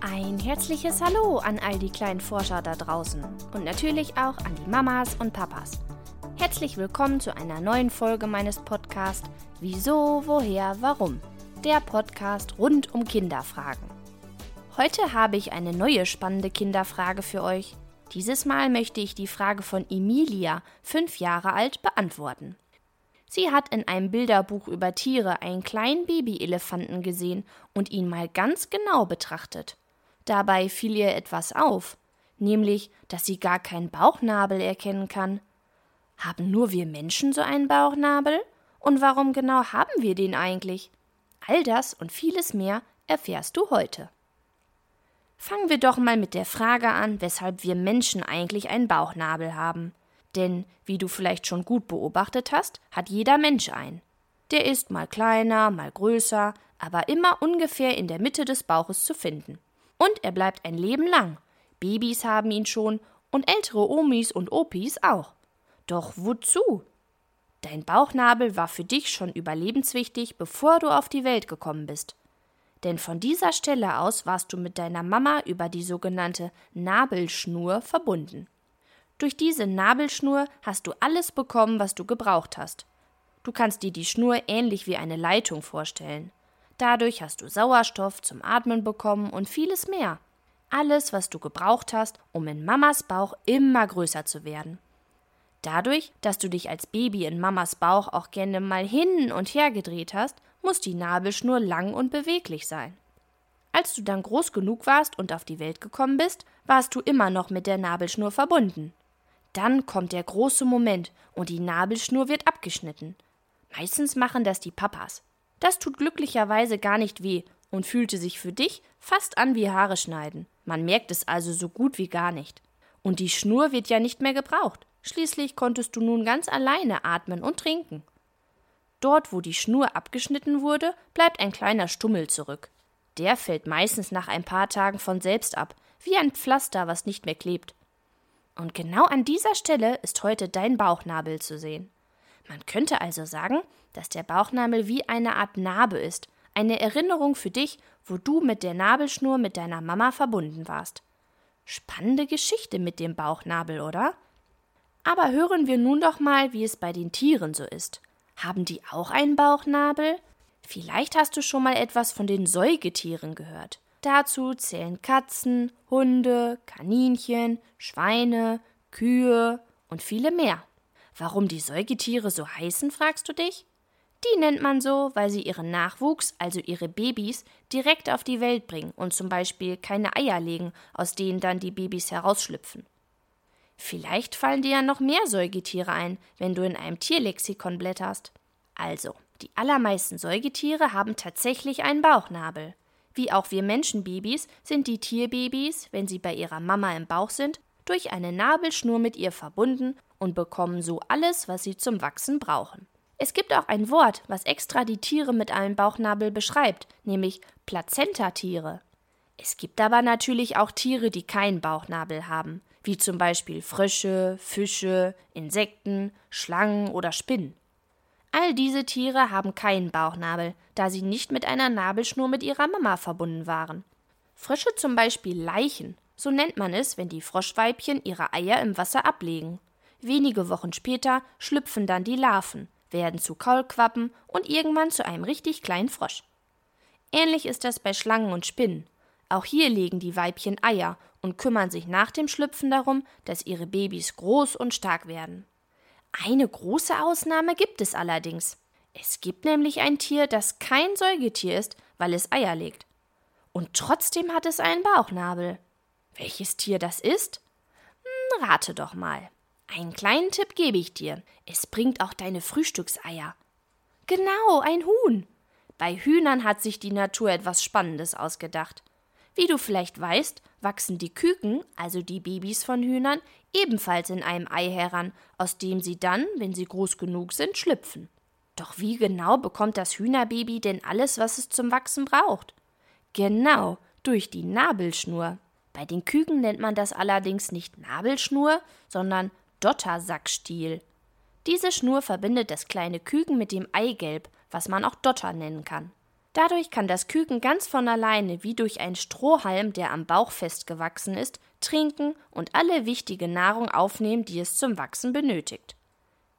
Ein herzliches Hallo an all die kleinen Forscher da draußen und natürlich auch an die Mamas und Papas. Herzlich willkommen zu einer neuen Folge meines Podcasts Wieso, woher, warum? Der Podcast rund um Kinderfragen. Heute habe ich eine neue spannende Kinderfrage für euch. Dieses Mal möchte ich die Frage von Emilia, fünf Jahre alt, beantworten. Sie hat in einem Bilderbuch über Tiere einen kleinen Babyelefanten gesehen und ihn mal ganz genau betrachtet. Dabei fiel ihr etwas auf, nämlich, dass sie gar keinen Bauchnabel erkennen kann. Haben nur wir Menschen so einen Bauchnabel? Und warum genau haben wir den eigentlich? All das und vieles mehr erfährst du heute. Fangen wir doch mal mit der Frage an, weshalb wir Menschen eigentlich einen Bauchnabel haben. Denn, wie du vielleicht schon gut beobachtet hast, hat jeder Mensch einen. Der ist mal kleiner, mal größer, aber immer ungefähr in der Mitte des Bauches zu finden. Und er bleibt ein Leben lang. Babys haben ihn schon und ältere Omis und Opis auch. Doch wozu? Dein Bauchnabel war für dich schon überlebenswichtig, bevor du auf die Welt gekommen bist. Denn von dieser Stelle aus warst du mit deiner Mama über die sogenannte Nabelschnur verbunden. Durch diese Nabelschnur hast du alles bekommen, was du gebraucht hast. Du kannst dir die Schnur ähnlich wie eine Leitung vorstellen. Dadurch hast du Sauerstoff zum Atmen bekommen und vieles mehr. Alles, was du gebraucht hast, um in Mamas Bauch immer größer zu werden. Dadurch, dass du dich als Baby in Mamas Bauch auch gerne mal hin und her gedreht hast, muss die Nabelschnur lang und beweglich sein. Als du dann groß genug warst und auf die Welt gekommen bist, warst du immer noch mit der Nabelschnur verbunden. Dann kommt der große Moment und die Nabelschnur wird abgeschnitten. Meistens machen das die Papas. Das tut glücklicherweise gar nicht weh und fühlte sich für dich fast an wie Haare schneiden. Man merkt es also so gut wie gar nicht. Und die Schnur wird ja nicht mehr gebraucht. Schließlich konntest du nun ganz alleine atmen und trinken. Dort, wo die Schnur abgeschnitten wurde, bleibt ein kleiner Stummel zurück. Der fällt meistens nach ein paar Tagen von selbst ab, wie ein Pflaster, was nicht mehr klebt. Und genau an dieser Stelle ist heute dein Bauchnabel zu sehen. Man könnte also sagen, dass der Bauchnabel wie eine Art Narbe ist, eine Erinnerung für dich, wo du mit der Nabelschnur mit deiner Mama verbunden warst. Spannende Geschichte mit dem Bauchnabel, oder? Aber hören wir nun doch mal, wie es bei den Tieren so ist. Haben die auch einen Bauchnabel? Vielleicht hast du schon mal etwas von den Säugetieren gehört. Dazu zählen Katzen, Hunde, Kaninchen, Schweine, Kühe und viele mehr. Warum die Säugetiere so heißen, fragst du dich? Die nennt man so, weil sie ihren Nachwuchs, also ihre Babys, direkt auf die Welt bringen und zum Beispiel keine Eier legen, aus denen dann die Babys herausschlüpfen. Vielleicht fallen dir ja noch mehr Säugetiere ein, wenn du in einem Tierlexikon blätterst. Also, die allermeisten Säugetiere haben tatsächlich einen Bauchnabel. Wie auch wir Menschenbabys sind die Tierbabys, wenn sie bei ihrer Mama im Bauch sind, durch eine Nabelschnur mit ihr verbunden und bekommen so alles, was sie zum Wachsen brauchen. Es gibt auch ein Wort, was extra die Tiere mit einem Bauchnabel beschreibt, nämlich Plazentatiere. Es gibt aber natürlich auch Tiere, die keinen Bauchnabel haben, wie zum Beispiel Frösche, Fische, Insekten, Schlangen oder Spinnen. All diese Tiere haben keinen Bauchnabel, da sie nicht mit einer Nabelschnur mit ihrer Mama verbunden waren. Frösche zum Beispiel Leichen, so nennt man es, wenn die Froschweibchen ihre Eier im Wasser ablegen. Wenige Wochen später schlüpfen dann die Larven, werden zu Kaulquappen und irgendwann zu einem richtig kleinen Frosch. Ähnlich ist das bei Schlangen und Spinnen. Auch hier legen die Weibchen Eier und kümmern sich nach dem Schlüpfen darum, dass ihre Babys groß und stark werden. Eine große Ausnahme gibt es allerdings. Es gibt nämlich ein Tier, das kein Säugetier ist, weil es Eier legt. Und trotzdem hat es einen Bauchnabel. Welches Tier das ist? Hm, rate doch mal. Einen kleinen Tipp gebe ich dir. Es bringt auch deine Frühstückseier. Genau, ein Huhn. Bei Hühnern hat sich die Natur etwas Spannendes ausgedacht. Wie du vielleicht weißt, wachsen die Küken, also die Babys von Hühnern, ebenfalls in einem Ei heran, aus dem sie dann, wenn sie groß genug sind, schlüpfen. Doch wie genau bekommt das Hühnerbaby denn alles, was es zum Wachsen braucht? Genau, durch die Nabelschnur. Bei den Küken nennt man das allerdings nicht Nabelschnur, sondern Dottersackstiel. Diese Schnur verbindet das kleine Küken mit dem Eigelb, was man auch Dotter nennen kann. Dadurch kann das Küken ganz von alleine wie durch einen Strohhalm, der am Bauch festgewachsen ist, trinken und alle wichtige Nahrung aufnehmen, die es zum Wachsen benötigt.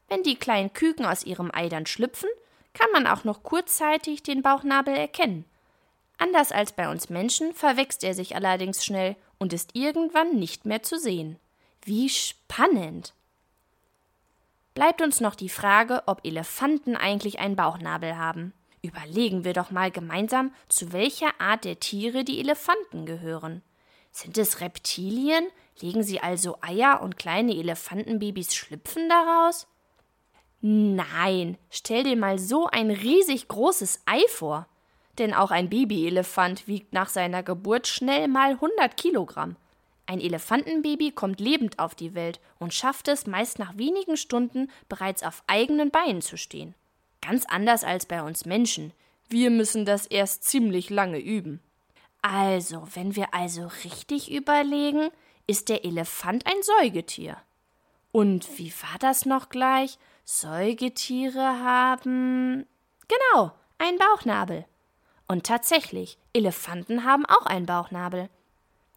Wenn die kleinen Küken aus ihrem Ei dann schlüpfen, kann man auch noch kurzzeitig den Bauchnabel erkennen. Anders als bei uns Menschen verwächst er sich allerdings schnell und ist irgendwann nicht mehr zu sehen. Wie spannend! Bleibt uns noch die Frage, ob Elefanten eigentlich einen Bauchnabel haben. Überlegen wir doch mal gemeinsam, zu welcher Art der Tiere die Elefanten gehören. Sind es Reptilien? Legen sie also Eier und kleine Elefantenbabys schlüpfen daraus? Nein, stell dir mal so ein riesig großes Ei vor. Denn auch ein Babyelefant wiegt nach seiner Geburt schnell mal 100 Kilogramm. Ein Elefantenbaby kommt lebend auf die Welt und schafft es meist nach wenigen Stunden bereits auf eigenen Beinen zu stehen. Ganz anders als bei uns Menschen. Wir müssen das erst ziemlich lange üben. Also, wenn wir also richtig überlegen, ist der Elefant ein Säugetier. Und wie war das noch gleich? Säugetiere haben. Genau, einen Bauchnabel. Und tatsächlich, Elefanten haben auch einen Bauchnabel.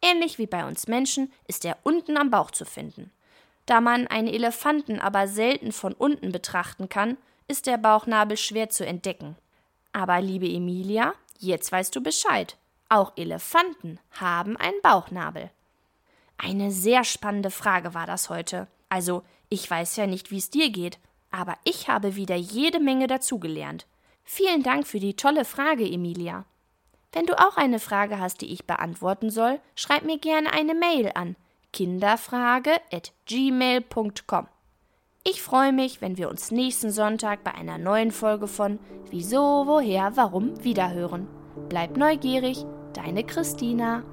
Ähnlich wie bei uns Menschen ist er unten am Bauch zu finden. Da man einen Elefanten aber selten von unten betrachten kann, ist der Bauchnabel schwer zu entdecken. Aber liebe Emilia, jetzt weißt du Bescheid. Auch Elefanten haben einen Bauchnabel. Eine sehr spannende Frage war das heute. Also, ich weiß ja nicht, wie es dir geht, aber ich habe wieder jede Menge dazugelernt. Vielen Dank für die tolle Frage, Emilia. Wenn du auch eine Frage hast, die ich beantworten soll, schreib mir gerne eine Mail an kinderfrage@gmail.com. Ich freue mich, wenn wir uns nächsten Sonntag bei einer neuen Folge von Wieso, woher, warum wiederhören. Bleib neugierig, deine Christina.